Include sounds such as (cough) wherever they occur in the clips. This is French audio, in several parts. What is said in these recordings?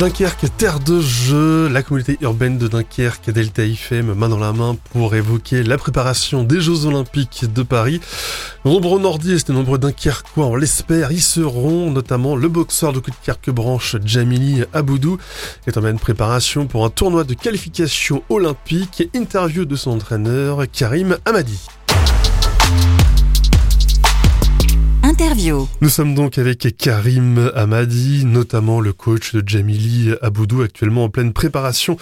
Dunkerque, terre de jeu, la communauté urbaine de Dunkerque, Delta IFM, main dans la main pour évoquer la préparation des Jeux Olympiques de Paris. Nombreux nordistes et nombreux Dunkerquois, on l'espère, y seront, notamment le boxeur de Dunkerque branche Jamili Aboudou, est en pleine préparation pour un tournoi de qualification olympique. Interview de son entraîneur Karim Amadi. Nous sommes donc avec Karim Amadi, notamment le coach de Jamili Aboudou, actuellement en pleine préparation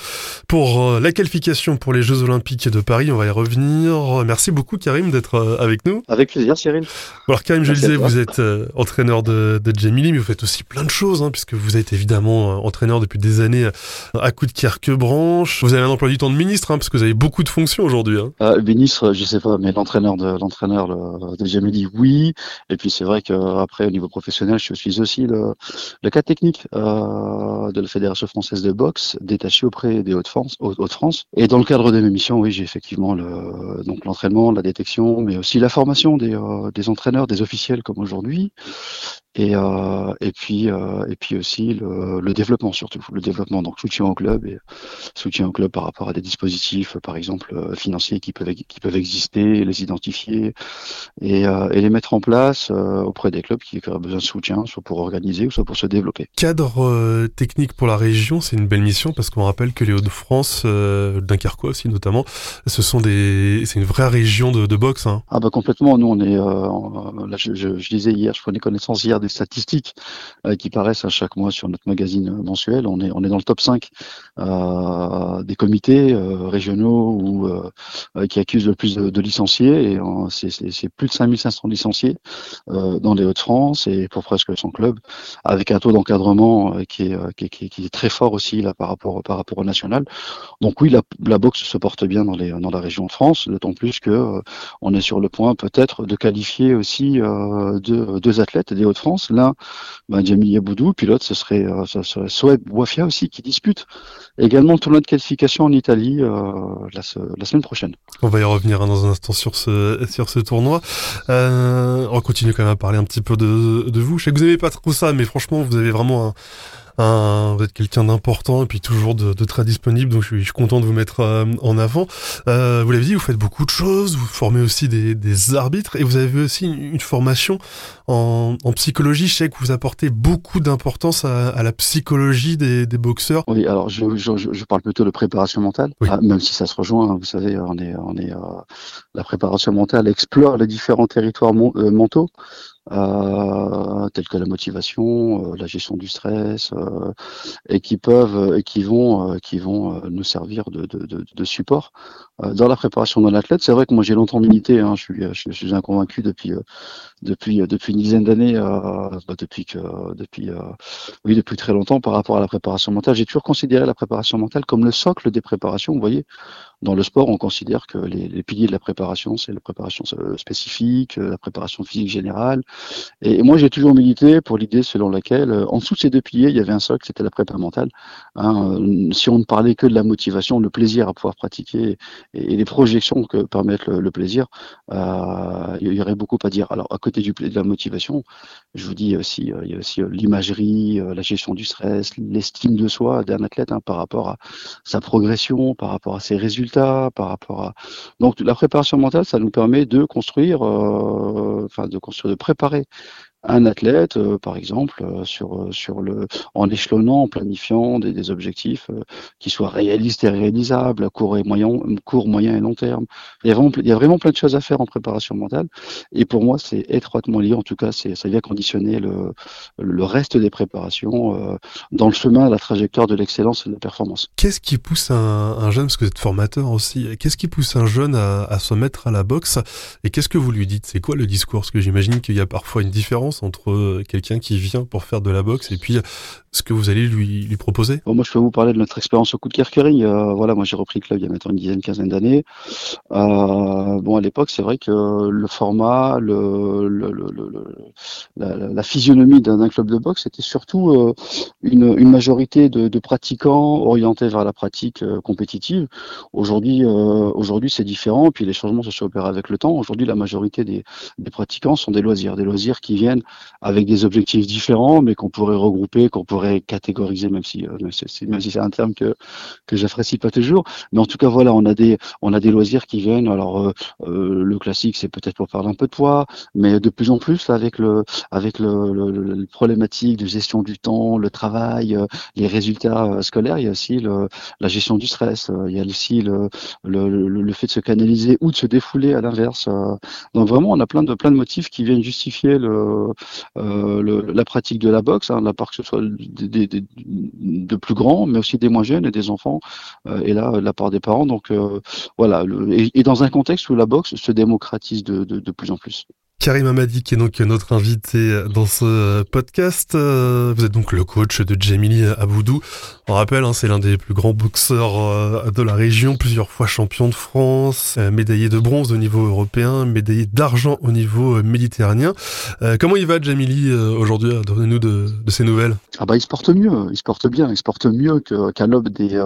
pour euh, la qualification pour les Jeux Olympiques de Paris. On va y revenir. Merci beaucoup Karim d'être euh, avec nous. Avec plaisir Cyril. Alors Karim, je le disais, vous êtes euh, entraîneur de, de Jamili, mais vous faites aussi plein de choses, hein, puisque vous êtes évidemment entraîneur depuis des années à coup de Kirque-Branche. Vous avez un emploi du temps de ministre, hein, parce que vous avez beaucoup de fonctions aujourd'hui. Hein. ministre, je sais pas, mais l'entraîneur de l'entraîneur de Jamili, oui. Et puis c'est vrai qu'après, au niveau professionnel, je suis aussi le, le cas technique euh, de la Fédération française de boxe, détaché auprès des Hauts-de-France. Hauts-de-France. Et dans le cadre de mes missions, oui, j'ai effectivement le, donc l'entraînement, la détection, mais aussi la formation des, euh, des entraîneurs, des officiels comme aujourd'hui, et, euh, et puis euh, et puis aussi le, le, développement surtout le développement. Donc soutien au club et soutien au club par rapport à des dispositifs par exemple euh, financiers qui peuvent qui peuvent exister les identifier et, euh, et les mettre en place auprès des clubs qui auraient besoin de soutien soit pour organiser ou soit pour se développer. Cadre technique pour la région c'est une belle mission parce qu'on rappelle que les Hauts-de-France Dunkerquois aussi notamment ce sont des c'est une vraie région de, de boxe hein. ah bah complètement. Nous on est là je, je, je disais hier je prenais connaissance hier des statistiques euh, qui paraissent à chaque mois sur notre magazine mensuel. On est, on est dans le top 5 euh, des comités euh, régionaux qui accusent le plus de, licenciés. Et c'est plus de 5500 licenciés dans les Hauts-de-France et pour presque 100 clubs, avec un taux d'encadrement qui qui, est, très fort aussi là par rapport, par rapport au national. Donc oui, la, la boxe se porte bien dans, les, dans la région de France, d'autant plus que on est sur le point peut-être de qualifier aussi deux, deux athlètes des Hauts-de-France L'un, ben, Jamil Yaboudou, puis l'autre, ce serait, euh, ce Soeb Wafia aussi, qui dispute également le tournoi de qualification en Italie euh, la, semaine prochaine. On va y revenir hein, dans un instant sur ce, sur ce tournoi. Euh, on continue quand même à parler un petit peu de, de vous. Je sais que vous n'aimez pas trop ça, mais franchement, vous avez vraiment un vous êtes quelqu'un d'important et puis toujours de, très disponible, donc je suis, content de vous mettre euh, en avant. Euh, vous l'avez dit, vous faites beaucoup de choses, vous formez aussi des, arbitres et vous avez aussi une, formation en, psychologie. Je sais que vous apportez beaucoup d'importance à, la psychologie des, boxeurs. Oui, alors je, je, parle plutôt de préparation mentale, ah, même si ça se rejoint. Hein, vous savez, on est, on est, euh, la préparation mentale explore les différents territoires mentaux euh, telles que la motivation, euh, la gestion du stress, euh, et qui peuvent et qui vont euh, qui vont nous servir de, de, de, de support dans la préparation d'un athlète. C'est vrai que moi j'ai longtemps milité, hein, je suis je, suis un convaincu depuis depuis depuis une dizaine d'années, bah, depuis que depuis oui depuis très longtemps par rapport à la préparation mentale. J'ai toujours considéré la préparation mentale comme le socle des préparations. Vous voyez, dans le sport, on considère que les, les piliers de la préparation, c'est la préparation spécifique, la préparation physique générale, et moi, j'ai toujours milité pour l'idée selon laquelle, euh, en dessous de ces deux piliers, il y avait un socle, c'était la prépa mentale. Hein, euh, si on ne parlait que de la motivation, le plaisir à pouvoir pratiquer et, les projections que permettent le, plaisir, euh, il y aurait beaucoup à dire. Alors, à côté du, de la motivation, je vous dis aussi, il y a aussi l'imagerie, la gestion du stress, l'estime de soi d'un athlète hein, par rapport à sa progression, par rapport à ses résultats, par rapport à. Donc, la préparation mentale, ça nous permet de construire, enfin, de construire, de préparer un athlète, euh, par exemple, euh, sur, euh, sur le, en échelonnant, en planifiant des, des objectifs qui soient réalistes et réalisables à court et moyen, court, moyen et long terme. Il y, a vraiment, il y a vraiment plein de choses à faire en préparation mentale. Et pour moi, c'est étroitement lié. En tout cas, ça vient conditionner le, le reste des préparations dans le chemin, la trajectoire de l'excellence et de la performance. Qu'est-ce qui pousse un, un, jeune, parce que vous êtes formateur aussi, qu'est-ce qui pousse un jeune à, à se mettre à la boxe? Et qu'est-ce que vous lui dites? C'est quoi le discours? Parce que j'imagine qu'il y a parfois une différence entre euh, quelqu'un qui vient pour faire de la boxe et puis ce que vous allez lui, proposer Moi, je peux vous parler de notre expérience au coup de Kerkering. Euh, voilà, moi, j'ai repris le club il y a maintenant une dizaine, quinzaine d'années. Euh, bon, à l'époque, c'est vrai que le format, la, physionomie d'un club de boxe, c'était surtout euh, une, majorité de, pratiquants orientés vers la pratique compétitive. Aujourd'hui, aujourd'hui, c'est différent. Puis les changements se sont opérés avec le temps. Aujourd'hui, la majorité des, des pratiquants sont des loisirs, des loisirs qui viennent avec des objectifs différents, mais qu'on pourrait regrouper, qu'on pourrait catégoriser, même si, même si, même si c'est un terme que que j'apprécie pas toujours. Mais en tout cas, voilà, on a des on a des loisirs qui viennent. Alors euh, euh, le classique, c'est peut-être pour parler un peu de poids, mais de plus en plus avec le avec le, le, problématique de gestion du temps, le travail, euh, les résultats scolaires, il y a aussi le, la gestion du stress, il y a aussi le, le, le, fait de se canaliser ou de se défouler à l'inverse. Donc vraiment, on a plein de plein de motifs qui viennent justifier le, la pratique de la boxe, hein, la part que ce soit de plus grands, mais aussi des moins jeunes et des enfants, et là la part des parents. Donc voilà, et, dans un contexte où la boxe se démocratise de plus en plus. Karim Amadi qui est donc notre invité dans ce podcast. Vous êtes donc le coach de Jamili Aboudou. On rappelle, hein, c'est l'un des plus grands boxeurs euh, de la région, plusieurs fois champion de France, euh, médaillé de bronze au niveau européen, médaillé d'argent au niveau euh, méditerranéen. comment il va Jamili aujourd'hui? Donnez-nous de, de, ses nouvelles. Ah bah il se porte mieux, il se porte bien, il se porte mieux qu'à l'aube des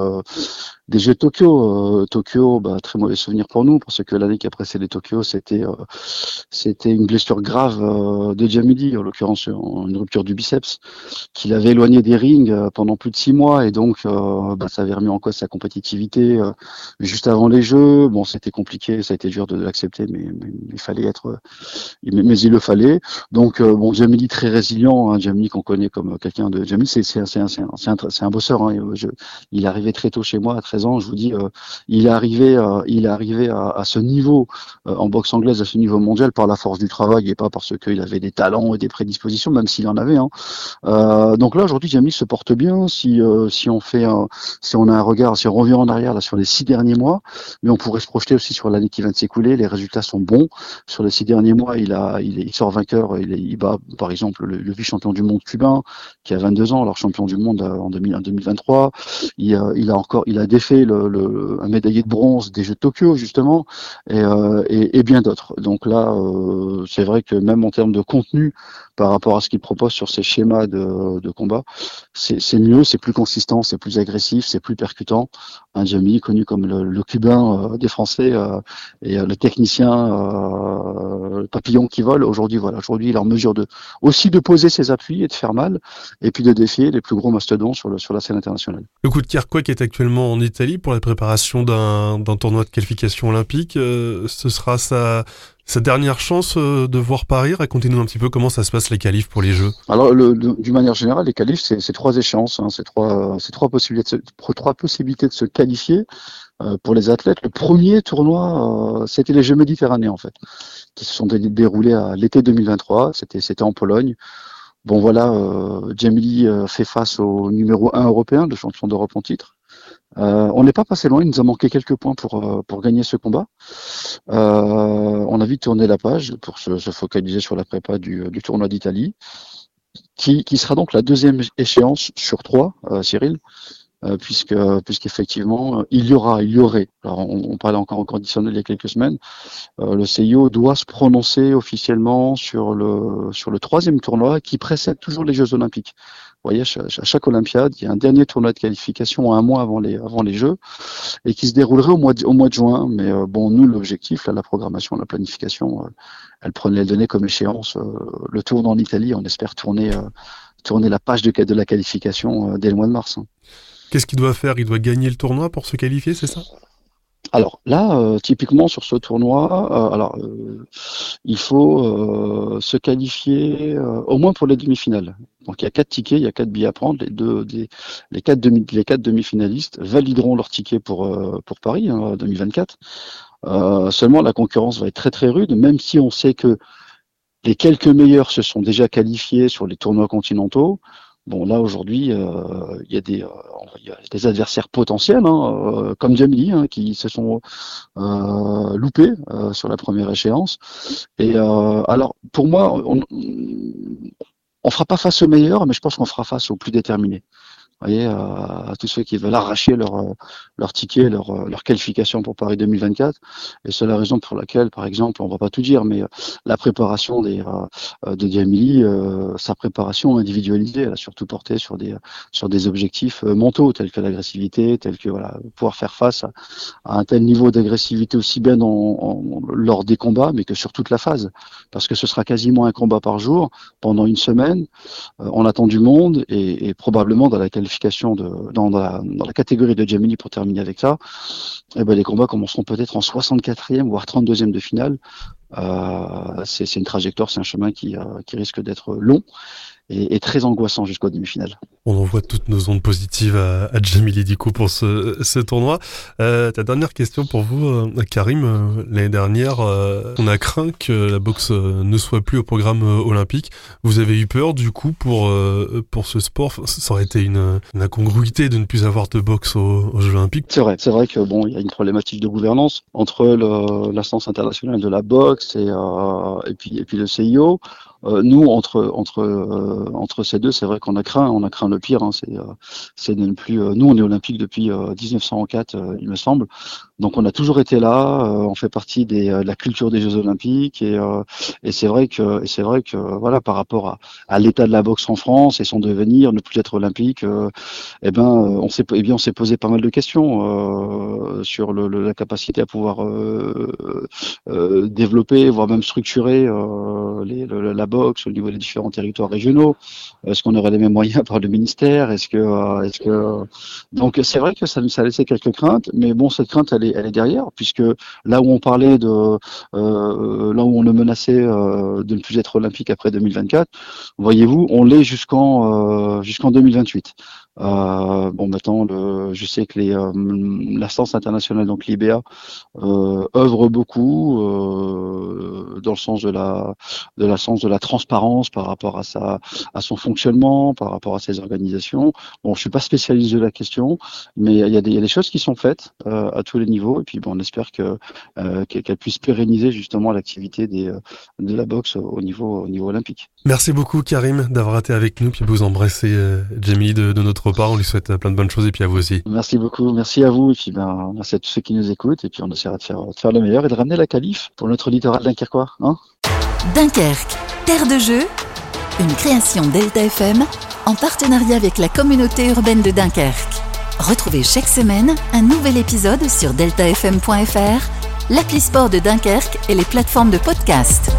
des Jeux de Tokyo. Tokyo, bah, très mauvais souvenir pour nous parce que l'année qui a précédé Tokyo, c'était c'était une blessure grave de Jamili, en l'occurrence une rupture du biceps, qu'il avait éloigné des rings pendant plus de six mois et donc euh, bah, ça avait remis en cause sa compétitivité euh, juste avant les Jeux. Bon, c'était compliqué, ça a été dur de, l'accepter, mais, il fallait être, mais, il le fallait. Donc euh, bon, Jamili très résilient, hein, Jamili qu'on connaît comme quelqu'un de Jamili, c'est c'est un c'est un, un, bosseur. Hein, je, il arrivé très tôt chez moi 13 ans. Je vous dis, il est arrivé, il est arrivé à, ce niveau en boxe anglaise, à ce niveau mondial par la force du travail et pas parce qu'il avait des talents et des prédispositions, même s'il en avait. Hein. donc là aujourd'hui, Jamili se porte bien. Si on fait, si on a un regard, si on revient en arrière là sur les six derniers mois, mais on pourrait se projeter aussi sur l'année qui vient de s'écouler. Les résultats sont bons. Sur les six derniers mois, il a, il, sort vainqueur. Il, bat par exemple le, vice-champion du monde cubain qui a 22 ans, alors champion du monde euh, en, 2023. Il, il a encore, il a défait le, un médaillé de bronze des Jeux de Tokyo justement et, euh, et, bien d'autres. Donc là, euh, c'est vrai que même en termes de contenu par rapport à ce qu'il propose sur ses schémas de, combat, c'est mieux, c'est plus consistant c'est plus agressif, c'est plus percutant. Un Jamie connu comme le, cubain euh, des Français euh, et euh, le technicien papillon qui vole. Aujourd'hui, voilà, aujourd'hui, il est en mesure aussi de poser ses appuis et de faire mal, et puis de défier les plus gros mastodons sur, la scène internationale. Le coup de Kerkouak est actuellement en Italie pour la préparation d'un tournoi de qualification olympique. ce sera sa sa dernière chance euh, de voir Paris, racontez-nous un petit peu comment ça se passe les qualifs pour les Jeux. Alors, d'une manière générale, les qualifs, c'est trois échéances, hein, c'est trois, possibilités, de se, qualifier euh, pour les athlètes. Le premier tournoi, euh, c'était les Jeux Méditerranéens en fait, qui se sont déroulés à l'été 2023. C'était, en Pologne. Bon voilà, euh, fait face au numéro 1 européen, le champion d'Europe en titre. On n'est pas passé loin, il nous a manqué quelques points pour, pour gagner ce combat. Euh, a vite tourné la page pour se, focaliser sur la prépa du, du tournoi d'Italie, qui, sera donc la deuxième échéance sur trois, Cyril, puisque puisqu'effectivement il y aura, il y aurait. Alors on, on parlait encore en conditionnel il y a quelques semaines. le CIO doit se prononcer officiellement sur le sur le troisième tournoi qui précède toujours les Jeux Olympiques. Vous voyez, à chaque Olympiade, il y a un dernier tournoi de qualification un mois avant les, avant les Jeux et qui se déroulerait au mois de, au mois de juin. Mais euh, bon, nous, l'objectif, la programmation, la planification, euh, elle prenait les données comme échéance. Euh, le tour en Italie, on espère tourner, tourner la page de, de la qualification dès le mois de mars. Hein. Qu'est-ce qu'il doit faire? Il doit gagner le tournoi pour se qualifier, c'est ça? Alors là, euh, typiquement sur ce tournoi, euh, alors euh, il faut se qualifier au moins pour les demi-finales. Donc il y a quatre tickets, il y a quatre billets à prendre. Les deux, les quatre demi, les quatre demi-finalistes valideront leur ticket pour pour Paris hein, 2024. seulement la concurrence va être très très rude, même si on sait que les quelques meilleurs se sont déjà qualifiés sur les tournois continentaux. Bon, là aujourd'hui, euh, il y, a des, euh, des adversaires potentiels, hein, euh, comme Jamie, hein, qui se sont loupés sur la première échéance. Et alors, pour moi, on fera pas face aux meilleurs, mais je pense qu'on fera face aux plus déterminés voyez, à, tous ceux qui veulent arracher leur, euh, leur ticket, leur, euh, leur qualification pour Paris 2024. Et c'est la raison pour laquelle, par exemple, on va pas tout dire, mais euh, la préparation de Diamili, sa préparation individualisée, elle a surtout porté sur des, sur des objectifs mentaux, tels que l'agressivité, tels que voilà, pouvoir faire face à, un tel niveau d'agressivité aussi bien lors des combats, mais que sur toute la phase. Parce que ce sera quasiment un combat par jour pendant une semaine. on attend du monde et, et probablement dans la dans, la, catégorie de Gemini pour terminer avec ça, et eh ben, les combats commenceront peut-être en 64e, voire 32e de finale. Euh, c'est une trajectoire, c'est un chemin qui, euh, qui risque d'être long et, très angoissant jusqu'au demi-finale. On envoie toutes nos ondes positives à, à Jamili Diko pour ce, ce tournoi. Euh, ta dernière question pour vous, euh, Karim. Euh, l'année dernière, euh, on a craint que la boxe ne soit plus au programme olympique. Vous avez eu peur du coup pour pour ce sport? Ça aurait été une, une incongruité de ne plus avoir de boxe aux, Jeux olympiques. C'est vrai, c'est vrai que bon, il y a une problématique de gouvernance entre l'instance internationale de la boxe et et puis et puis le CIO. Euh, nous, entre entre euh, entre ces deux, c'est vrai qu'on a craint, on a craint le pire. Hein, c'est euh, de ne plus. nous, on est olympique depuis 1904, il me semble. Donc, on a toujours été là. on fait partie des, de la culture des Jeux Olympiques et et c'est vrai que c'est vrai que voilà, par rapport à, à l'état de la boxe en France et son devenir, ne plus être olympique, eh ben, on s'est eh bien on s'est posé pas mal de questions sur le, la capacité à pouvoir développer, voire même structurer les, la boxe, au niveau des différents territoires régionaux Est-ce qu'on aurait les mêmes moyens (laughs) par le ministère Est-ce que, euh, est-ce que donc c'est vrai que ça, ça a laissé quelques craintes, mais bon, cette crainte elle est, derrière, puisque là où on parlait de, euh, là où on le menaçait euh, de ne plus être olympique après 2024, voyez-vous, on l'est jusqu'en 2028. Euh, bon, maintenant, je sais que les euh, l'instance internationale, donc l'IBA, euh, œuvre beaucoup euh, dans le sens de la transparence par rapport à son fonctionnement, par rapport à ses organisations. Bon, je suis pas spécialiste de la question, mais il y a des, choses qui sont faites euh, à tous les niveaux, et puis bon, on espère que qu'elle puisse pérenniser justement l'activité de la boxe au niveau au niveau olympique. Merci beaucoup Karim d'avoir été avec nous, puis vous embrasser Jamie de notre on lui souhaite plein de bonnes choses et puis à vous aussi. Merci beaucoup, merci à vous et puis ben, merci à tous ceux qui nous écoutent et puis on essaiera de faire, faire le meilleur et de ramener la qualif pour notre littoral dunkerquois. Hein? Dunkerque, terre de jeu, une création Delta FM en partenariat avec la communauté urbaine de Dunkerque. Retrouvez chaque semaine un nouvel épisode sur deltafm.fr, l'appli sport de Dunkerque et les plateformes de podcast.